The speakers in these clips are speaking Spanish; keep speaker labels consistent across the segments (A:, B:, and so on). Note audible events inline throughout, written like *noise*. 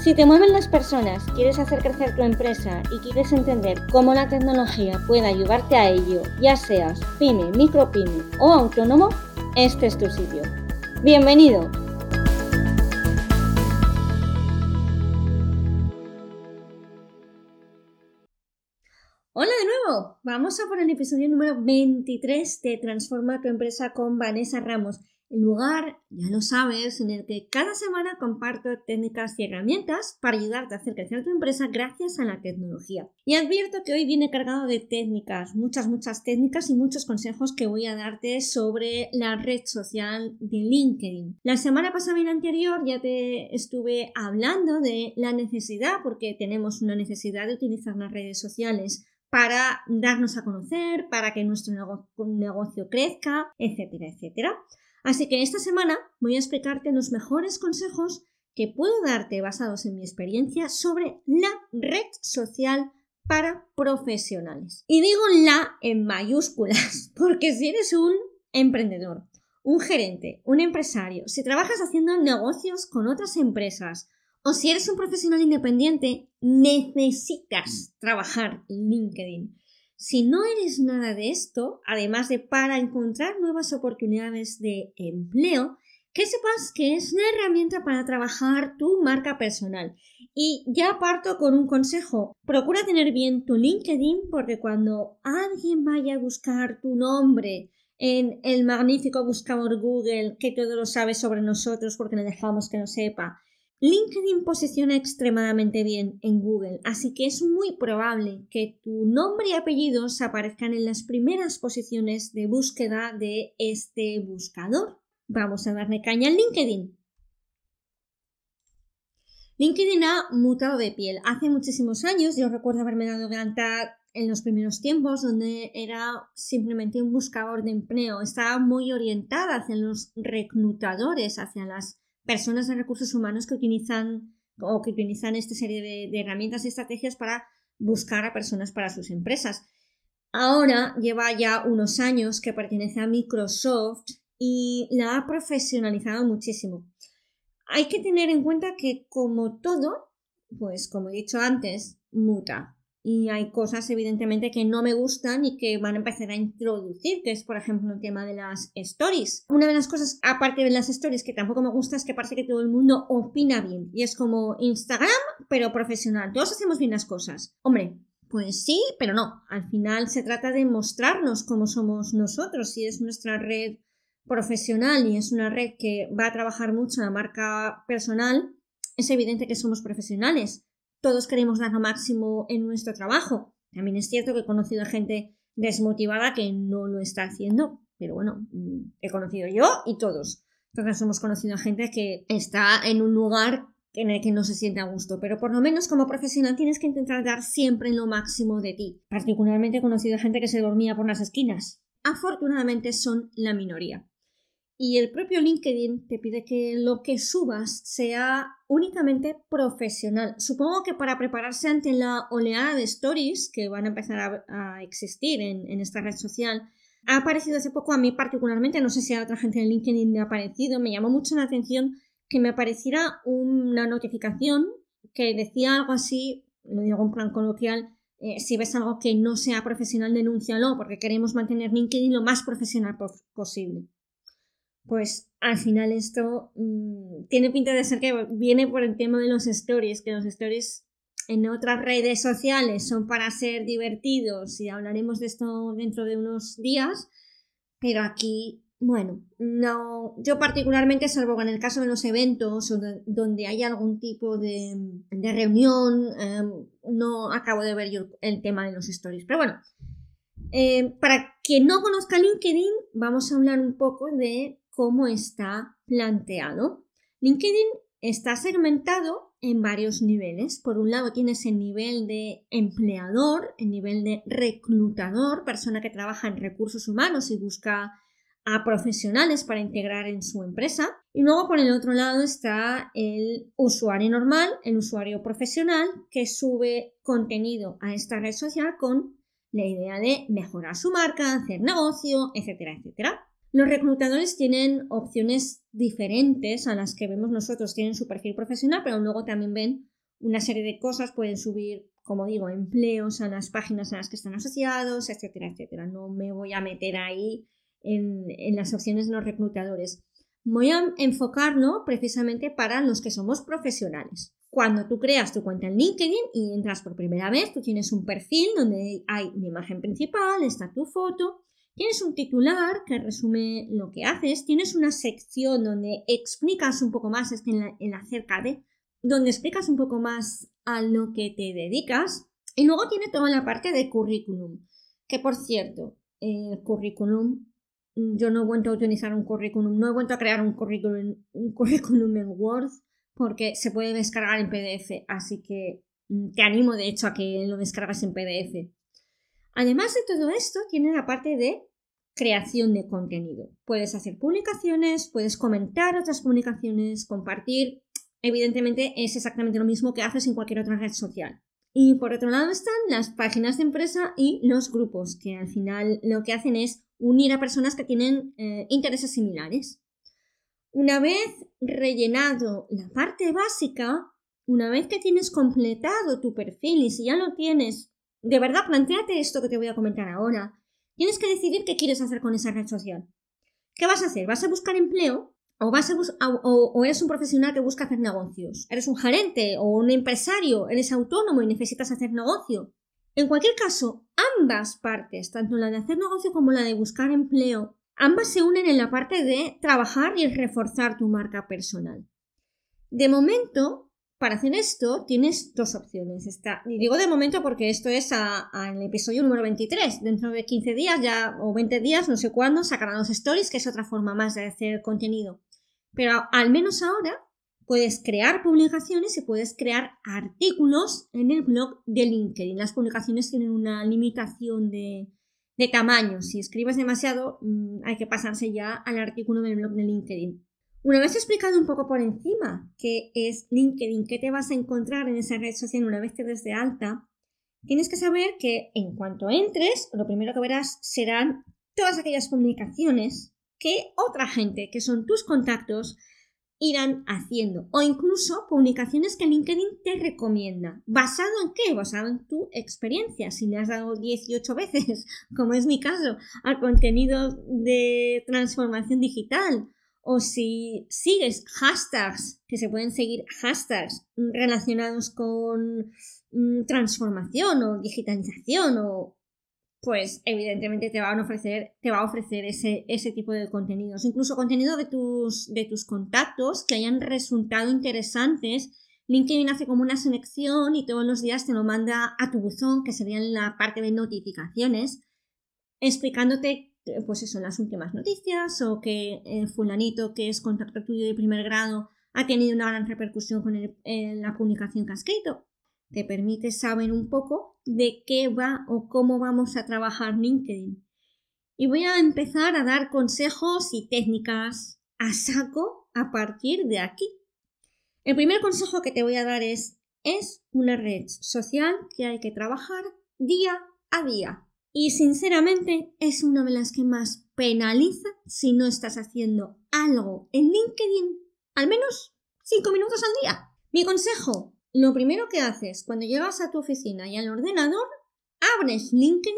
A: Si te mueven las personas, quieres hacer crecer tu empresa y quieres entender cómo la tecnología puede ayudarte a ello, ya seas pyme, micropyme o autónomo, este es tu sitio. Bienvenido. Hola de nuevo, vamos a por el episodio número 23 de Transforma tu empresa con Vanessa Ramos el lugar, ya lo sabes, en el que cada semana comparto técnicas y herramientas para ayudarte a hacer crecer tu empresa gracias a la tecnología. Y advierto que hoy viene cargado de técnicas, muchas, muchas técnicas y muchos consejos que voy a darte sobre la red social de LinkedIn. La semana pasada y la anterior ya te estuve hablando de la necesidad, porque tenemos una necesidad de utilizar las redes sociales para darnos a conocer, para que nuestro negocio crezca, etcétera, etcétera. Así que esta semana voy a explicarte los mejores consejos que puedo darte basados en mi experiencia sobre la red social para profesionales. Y digo la en mayúsculas, *laughs* porque si eres un emprendedor, un gerente, un empresario, si trabajas haciendo negocios con otras empresas o si eres un profesional independiente, necesitas trabajar LinkedIn. Si no eres nada de esto, además de para encontrar nuevas oportunidades de empleo, que sepas que es una herramienta para trabajar tu marca personal. Y ya parto con un consejo. Procura tener bien tu LinkedIn porque cuando alguien vaya a buscar tu nombre en el magnífico buscador Google, que todo lo sabe sobre nosotros porque le dejamos que no sepa, LinkedIn posiciona extremadamente bien en Google, así que es muy probable que tu nombre y apellidos aparezcan en las primeras posiciones de búsqueda de este buscador. Vamos a darle caña al LinkedIn. LinkedIn ha mutado de piel. Hace muchísimos años, yo recuerdo haberme dado cuenta en los primeros tiempos, donde era simplemente un buscador de empleo. Estaba muy orientada hacia los reclutadores, hacia las personas de recursos humanos que utilizan o que utilizan esta serie de, herramientas y estrategias para buscar a personas para sus empresas. Ahora lleva ya unos años que pertenece a Microsoft y la ha profesionalizado muchísimo. Hay que tener en cuenta que como todo, pues como he dicho antes, muta y hay cosas evidentemente que no me gustan y que van a empezar a introducir, que es por ejemplo el tema de las stories. Una de las cosas, aparte de las stories, que tampoco me gusta es que parece que todo el mundo opina bien y es como Instagram, pero profesional. Todos hacemos bien las cosas. Hombre, pues sí, pero no. Al final se trata de mostrarnos cómo somos nosotros. Si es nuestra red profesional y es una red que va a trabajar mucho la marca personal, es evidente que somos profesionales todos queremos dar lo máximo en nuestro trabajo. También es cierto que he conocido a gente desmotivada que no lo está haciendo, pero bueno, mm, he conocido yo y todos. Todos hemos conocido a gente que está en un lugar en el que no se siente a gusto, pero por lo menos como profesional tienes que intentar dar siempre lo máximo de ti. Particularmente he conocido a gente que se dormía por las esquinas. Afortunadamente son la minoría y el propio LinkedIn te pide que lo que subas sea únicamente profesional. Supongo que para prepararse ante la oleada de stories que van a empezar a, existir en, esta red social, ha aparecido hace poco a mí particularmente, no sé si a otra gente en LinkedIn me ha aparecido, me llamó mucho la atención que me apareciera una notificación que decía algo así, lo digo en plan coloquial, eh, si ves algo que no sea profesional, denúncialo, porque queremos mantener LinkedIn lo más profesional posible pues al final esto mm, tiene pinta de ser que viene por el tema de los stories, que los stories en otras redes sociales son para ser divertidos y hablaremos de esto dentro de unos días, pero aquí, bueno, no, yo particularmente, salvo en el caso de los eventos o donde hay algún tipo de, reunión, em, no acabo de ver yo el tema de los stories, pero bueno. Eh, para quien no conozca LinkedIn, vamos a hablar un poco de cómo está planteado. LinkedIn está segmentado en varios niveles. Por un lado tienes el nivel de empleador, el nivel de reclutador, persona que trabaja en recursos humanos y busca a profesionales para integrar en su empresa. Y luego por el otro lado está el usuario normal, el usuario profesional, que sube contenido a esta red social con la idea de mejorar su marca, hacer negocio, etcétera, etcétera. Los reclutadores tienen opciones diferentes a las que vemos nosotros. Tienen su perfil profesional, pero luego también ven una serie de cosas. Pueden subir, como digo, empleos a las páginas a las que están asociados, etcétera, etcétera. No me voy a meter ahí en, las opciones de los reclutadores. Voy a enfocarlo precisamente para los que somos profesionales. Cuando tú creas tu cuenta en LinkedIn y entras por primera vez, tú tienes un perfil donde hay una imagen principal, está tu foto, tienes un titular que resume lo que haces, tienes una sección donde explicas un poco más, es en la, en acerca de, donde explicas un poco más a lo que te dedicas, y luego tiene toda la parte de currículum, que por cierto, el currículum Mm, yo no he vuelto a utilizar un currículum, no he vuelto a crear un currículum, un currículum en Word porque se puede descargar en PDF, así que mm, te animo de hecho a que lo descargas en PDF. Además de todo esto, tiene la parte de creación de contenido. Puedes hacer publicaciones, puedes comentar otras publicaciones, compartir. Evidentemente es exactamente lo mismo que haces en cualquier otra red social. Y por otro lado están las páginas de empresa y los grupos, que al final lo que hacen es unir a personas que tienen eh, intereses similares. Una vez rellenado la parte básica, una vez que tienes completado tu perfil y si ya lo tienes, de verdad, planteate esto que te voy a comentar ahora. Tienes que decidir qué quieres hacer con esa red social. ¿Qué vas a hacer? ¿Vas a buscar empleo? ¿O, vas a o, eres un profesional que busca hacer negocios? ¿Eres un gerente o un empresario? ¿Eres autónomo y necesitas hacer negocio? En cualquier caso, ambas partes, tanto la de hacer negocio como la de buscar empleo, ambas se unen en la parte de trabajar y reforzar tu marca personal. De momento, para hacer esto, tienes dos opciones. y digo de momento porque esto es al episodio número 23. Dentro de 15 días ya, o 20 días, no sé cuándo, sacarán los stories, que es otra forma más de hacer contenido. Pero al menos ahora puedes crear publicaciones y puedes crear artículos en el blog de LinkedIn. Las publicaciones tienen una limitación de, tamaño. Si escribes demasiado, mm, hay que pasarse ya al artículo del blog de LinkedIn. Una vez explicado un poco por encima qué es LinkedIn, qué te vas a encontrar en esa red social una vez te des de alta, tienes que saber que en cuanto entres, lo primero que verás serán todas aquellas publicaciones que otra gente, que son tus contactos, irán haciendo o incluso publicaciones que LinkedIn te recomienda. ¿Basado en qué? Basado en tu experiencia. Si le has dado 18 veces, *laughs* como es mi caso, al contenido de transformación digital o si sigues hashtags, que se pueden seguir hashtags relacionados con mm, transformación o digitalización o pues evidentemente te van a ofrecer, te va a ofrecer ese, ese tipo de contenidos. Incluso contenido de tus, de tus contactos que hayan resultado interesantes. LinkedIn hace como una selección y todos los días te lo manda a tu buzón, que sería en la parte de notificaciones, explicándote, pues eso, las últimas noticias o que eh, fulanito que es contacto tuyo de primer grado ha tenido una gran repercusión con la publicación que has escrito te permite saber un poco de qué va o cómo vamos a trabajar LinkedIn. Y voy a empezar a dar consejos y técnicas a saco a partir de aquí. El primer consejo que te voy a dar es, es una red social que hay que trabajar día a día. Y sinceramente es una de las que más penaliza si no estás haciendo algo en LinkedIn al menos 5 minutos al día. Mi consejo, lo primero que haces cuando llegas a tu oficina y al ordenador, abres LinkedIn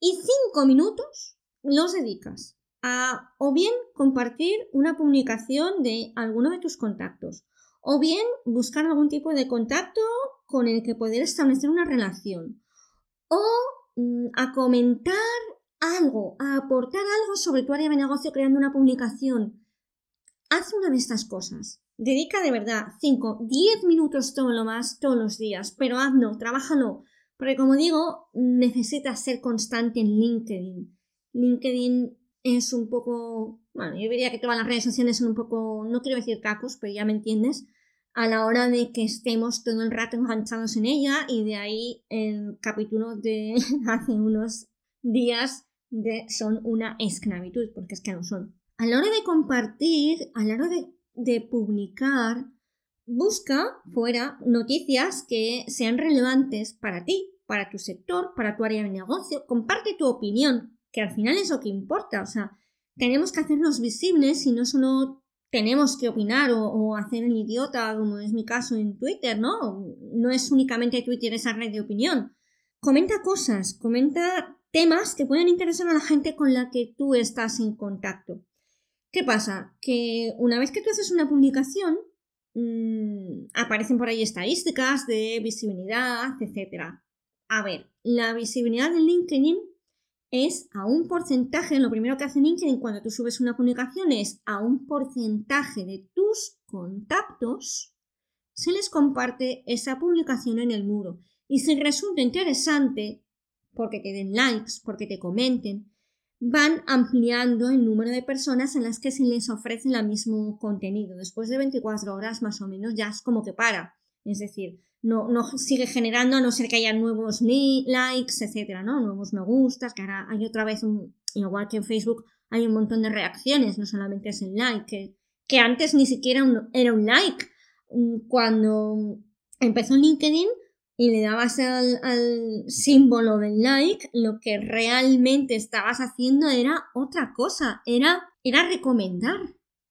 A: y cinco minutos los dedicas a o bien compartir una publicación de alguno de tus contactos o bien buscar algún tipo de contacto con el que poder establecer una relación o a comentar algo, a aportar algo sobre tu área de negocio creando una publicación. Haz una de estas cosas. Dedica de verdad 5, 10 minutos todo lo más todos los días, pero hazlo, trabájalo, porque como digo, necesitas ser constante en LinkedIn. LinkedIn es un poco, bueno, yo diría que todas las redes sociales son un poco, no quiero decir cacos, pero ya me entiendes, a la hora de que estemos todo el rato enganchados en ella y de ahí el capítulo de *laughs* hace unos días de son una esclavitud, porque es que no son. A la hora de compartir, a la hora de, de publicar, busca fuera noticias que sean relevantes para ti, para tu sector, para tu área de negocio, comparte tu opinión, que al final es lo que importa, o sea, tenemos que hacernos visibles y no solo tenemos que opinar o, hacer el idiota, como es mi caso en Twitter, ¿no? No es únicamente Twitter esa red de opinión. Comenta cosas, comenta temas que pueden interesar a la gente con la que tú estás en contacto. ¿Qué pasa? Que una vez que tú haces una publicación, mmm, aparecen por ahí estadísticas de visibilidad, etc. A ver, la visibilidad de LinkedIn es a un porcentaje, lo primero que hace LinkedIn cuando tú subes una publicación es a un porcentaje de tus contactos, se les comparte esa publicación en el muro. Y si resulta interesante, porque te den likes, porque te comenten, van ampliando el número de personas en las que se les ofrece el mismo contenido. Después de 24 horas más o menos ya es como que para. Es decir, no, no sigue generando a no ser que haya nuevos likes, etcétera, ¿no? Nuevos me gustas, que ahora hay otra vez, un, igual que en Facebook, hay un montón de reacciones, no solamente es el like, que, antes ni siquiera era un like. Mm, cuando empezó LinkedIn y le dabas al, al símbolo del like, lo que realmente estabas haciendo era otra cosa, era, era recomendar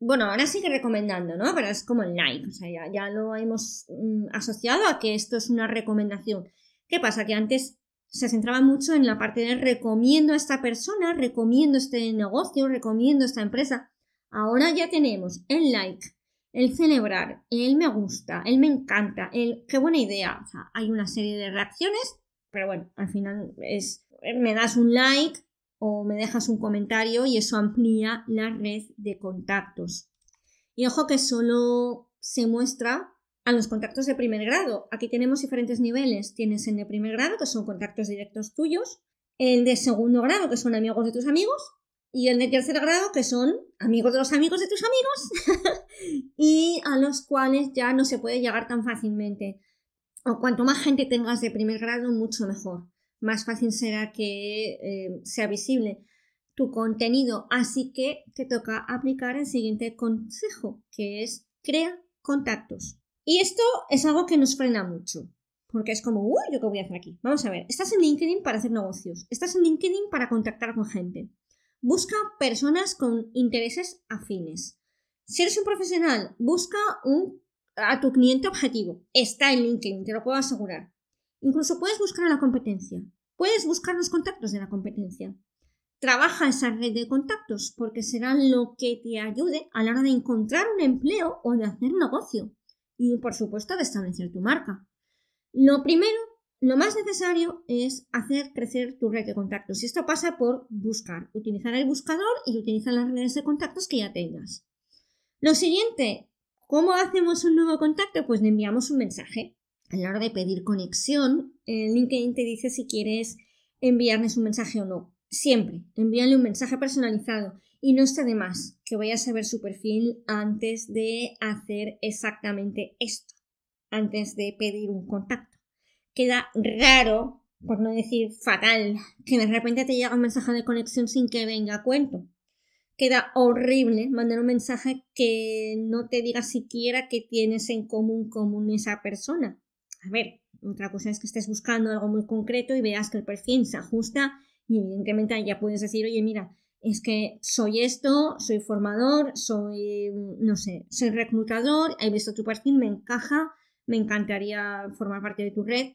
A: bueno, ahora sigue recomendando, ¿no? Pero es como el like, o sea, ya, lo hemos mm, asociado a que esto es una recomendación. ¿Qué pasa? Que antes se centraba mucho en la parte de recomiendo a esta persona, recomiendo este negocio, recomiendo esta empresa. Ahora ya tenemos el like, el celebrar, el me gusta, el me encanta, el qué buena idea. O sea, hay una serie de reacciones, pero bueno, al final es me das un like, o me dejas un comentario y eso amplía la red de contactos. Y ojo que solo se muestra a los contactos de primer grado. Aquí tenemos diferentes niveles. Tienes el de primer grado, que son contactos directos tuyos, el de segundo grado, que son amigos de tus amigos, y el de tercer grado, que son amigos de los amigos de tus amigos, *laughs* y a los cuales ya no se puede llegar tan fácilmente. O cuanto más gente tengas de primer grado, mucho mejor más fácil será que eh, sea visible tu contenido. Así que te toca aplicar el siguiente consejo, que es crea contactos. Y esto es algo que nos frena mucho, porque es como, uy, ¿yo qué voy a hacer aquí? Vamos a ver, estás en LinkedIn para hacer negocios, estás en LinkedIn para contactar con gente. Busca personas con intereses afines. Si eres un profesional, busca un, a tu cliente objetivo. Está en LinkedIn, te lo puedo asegurar. Incluso puedes buscar a la competencia. Puedes buscar los contactos de la competencia. Trabaja esa red de contactos porque será lo que te ayude a la hora de encontrar un empleo o de hacer negocio. Y por supuesto de establecer tu marca. Lo primero, lo más necesario es hacer crecer tu red de contactos. Y esto pasa por buscar, utilizar el buscador y utilizar las redes de contactos que ya tengas. Lo siguiente, ¿cómo hacemos un nuevo contacto? Pues le enviamos un mensaje a la hora de pedir conexión, el LinkedIn te dice si quieres enviarles un mensaje o no. Siempre, envíale un mensaje personalizado y no está de más que vayas a ver su perfil antes de hacer exactamente esto, antes de pedir un contacto. Queda raro, por no decir fatal, que de repente te llega un mensaje de conexión sin que venga a cuento. Queda horrible mandar un mensaje que no te diga siquiera que tienes en común con esa persona a ver, otra cosa es que estés buscando algo muy concreto y veas que el perfil se ajusta y evidentemente ya puedes decir, oye, mira, es que soy esto, soy formador, soy, no sé, soy reclutador, he visto tu perfil, me encaja, me encantaría formar parte de tu red.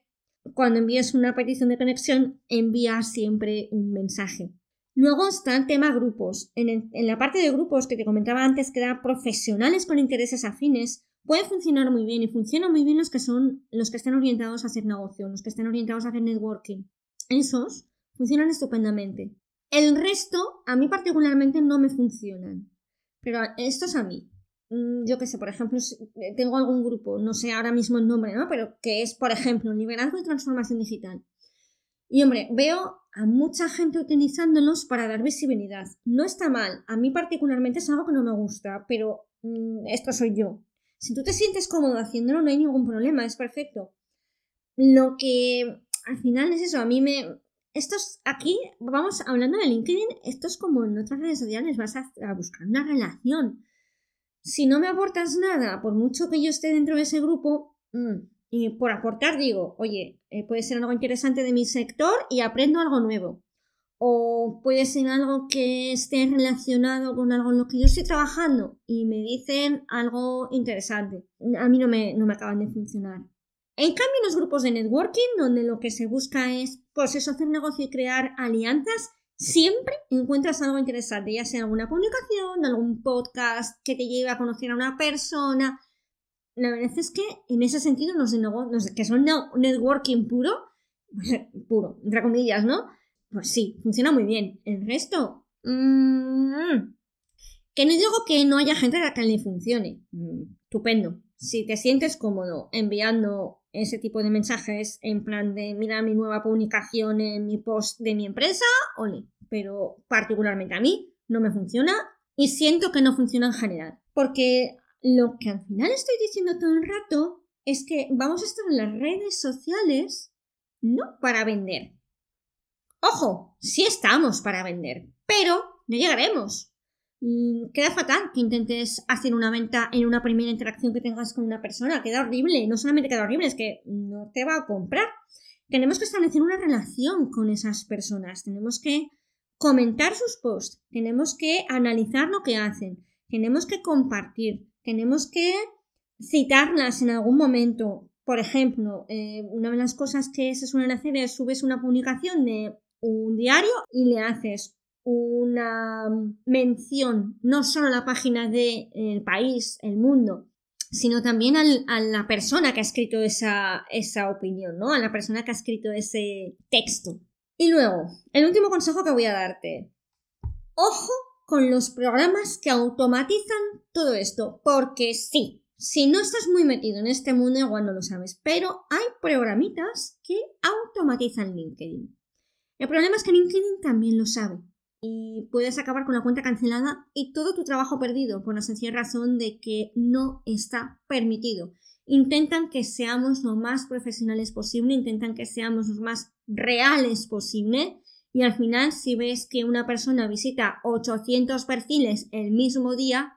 A: Cuando envíes una petición de conexión, envía siempre un mensaje. Luego está el tema grupos. En, en la parte de grupos que te comentaba antes, que eran profesionales con intereses afines, puede funcionar muy bien y funcionan muy bien los que son los que están orientados a hacer negocio, los que están orientados a hacer networking. Esos funcionan estupendamente. El resto, a mí particularmente, no me funcionan. Pero estos a mí. Mm, yo qué sé, por ejemplo, eh, tengo algún grupo, no sé ahora mismo el nombre, ¿no? Pero que es, por ejemplo, liderazgo y transformación digital. Y hombre, veo a mucha gente utilizándolos para dar visibilidad. No está mal, a mí particularmente es algo que no me gusta, pero mm, esto soy yo. Si tú te sientes cómodo haciéndolo, no hay ningún problema, es perfecto. Lo que al final es eso, a mí me... Estos aquí, vamos hablando de LinkedIn, esto es como en otras redes sociales, vas a, buscar una relación. Si no me aportas nada, por mucho que yo esté dentro de ese grupo, mm, y por aportar digo, oye, eh, puede ser algo interesante de mi sector y aprendo algo nuevo. O puede ser algo que esté relacionado con algo en lo que yo estoy trabajando y me dicen algo interesante. A mí no me, no me acaban de funcionar. En cambio, los grupos de networking, donde lo que se busca es, pues eso, hacer negocio y crear alianzas, siempre encuentras algo interesante, ya sea alguna publicación, algún podcast que te lleve a conocer a una persona, la verdad es que en ese sentido los de que son networking puro, *laughs* puro, entre comillas, ¿no? Pues sí, funciona muy bien. El resto, mmm, que no digo que no haya gente a la que le funcione. Mm, estupendo. Si te sientes cómodo enviando ese tipo de mensajes en plan de mira mi nueva publicación en mi post de mi empresa, ole. Pero particularmente a mí no me funciona y siento que no funciona en general. Porque lo que al final estoy diciendo todo el rato es que vamos a estar en las redes sociales no para vender. Ojo, sí estamos para vender, pero no llegaremos. Mm, queda fatal que intentes hacer una venta en una primera interacción que tengas con una persona. Queda horrible. No solamente queda horrible, es que no te va a comprar. Tenemos que establecer una relación con esas personas. Tenemos que comentar sus posts. Tenemos que analizar lo que hacen. Tenemos que compartir tenemos que citarlas en algún momento. Por ejemplo, eh, una de las cosas que se suelen hacer es subes una publicación de un diario y le haces una mención no solo a la página del el país, el mundo, sino también a la persona que ha escrito esa, esa opinión, ¿no? A la persona que ha escrito ese texto. Y luego, el último consejo que voy a darte. Ojo con los programas que automatizan todo esto, porque sí, si no estás muy metido en este mundo igual no lo sabes, pero hay programitas que automatizan LinkedIn. El problema es que LinkedIn también lo sabe y puedes acabar con la cuenta cancelada y todo tu trabajo perdido por la sencilla razón de que no está permitido. Intentan que seamos lo más profesionales posible, intentan que seamos lo más reales posible y al final si ves que una persona visita 800 perfiles el mismo día,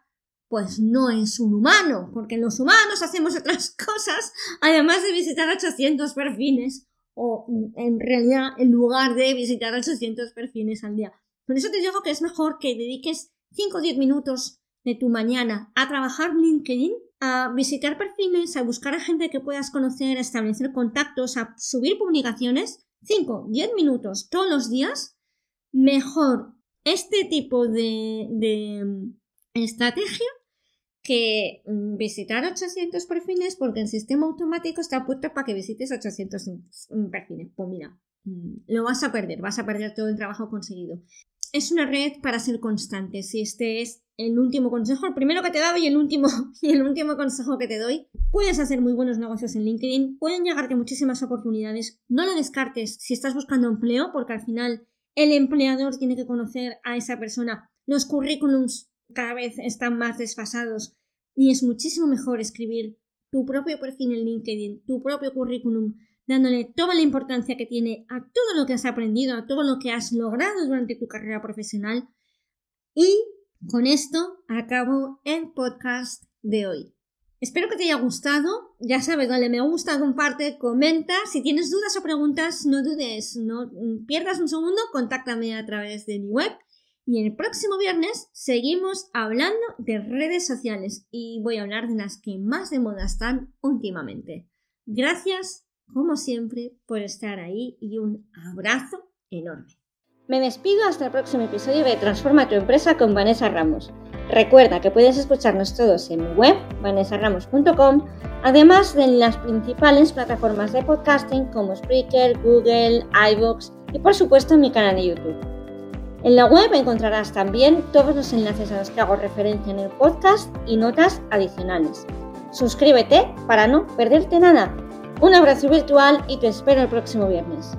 A: pues no es un humano, porque los humanos hacemos otras *laughs* cosas además de visitar 800 perfiles o en realidad en lugar de visitar 800 perfiles al día. Por eso te digo que es mejor que dediques 5 o 10 minutos de tu mañana a trabajar LinkedIn, a visitar perfiles, a buscar a gente que puedas conocer, a establecer contactos, a subir publicaciones 5, 10 minutos todos los días, mejor este tipo de, de mm, estrategia que mm, visitar 800 perfiles porque el sistema automático está puesto para que visites 800 mm, perfiles. Pues mira, lo vas a perder, vas a perder todo el trabajo conseguido. Es una red para ser constante. Si este es el último consejo, el primero que te dado y el último, *laughs* y el último consejo que te doy. Puedes hacer muy buenos negocios en LinkedIn, pueden llegarte muchísimas oportunidades. No lo descartes si estás buscando empleo, porque al final el empleador tiene que conocer a esa persona. Los currículums cada vez están más desfasados y es muchísimo mejor escribir tu propio perfil en LinkedIn, tu propio currículum, dándole toda la importancia que tiene a todo lo que has aprendido, a todo lo que has logrado durante tu carrera profesional y con esto acabo el podcast de hoy. Espero que te haya gustado. Ya sabes, dale me gusta, comparte, comenta. Si tienes dudas o preguntas, no dudes, no pierdas un segundo, contáctame a través de mi web. Y el próximo viernes seguimos hablando de redes sociales y voy a hablar de las que más de moda están últimamente. Gracias, como siempre, por estar ahí y un abrazo enorme. Me despido hasta el próximo episodio de Transforma tu empresa con Vanessa Ramos. Recuerda que puedes escucharnos todos en mi web, vanessaramos.com, además de en las principales plataformas de podcasting como Spreaker, Google, iVoox y por supuesto en mi canal de YouTube. En la web encontrarás también todos los enlaces a los que hago referencia en el podcast y notas adicionales. Suscríbete para no perderte nada. Un abrazo virtual y te espero el próximo viernes.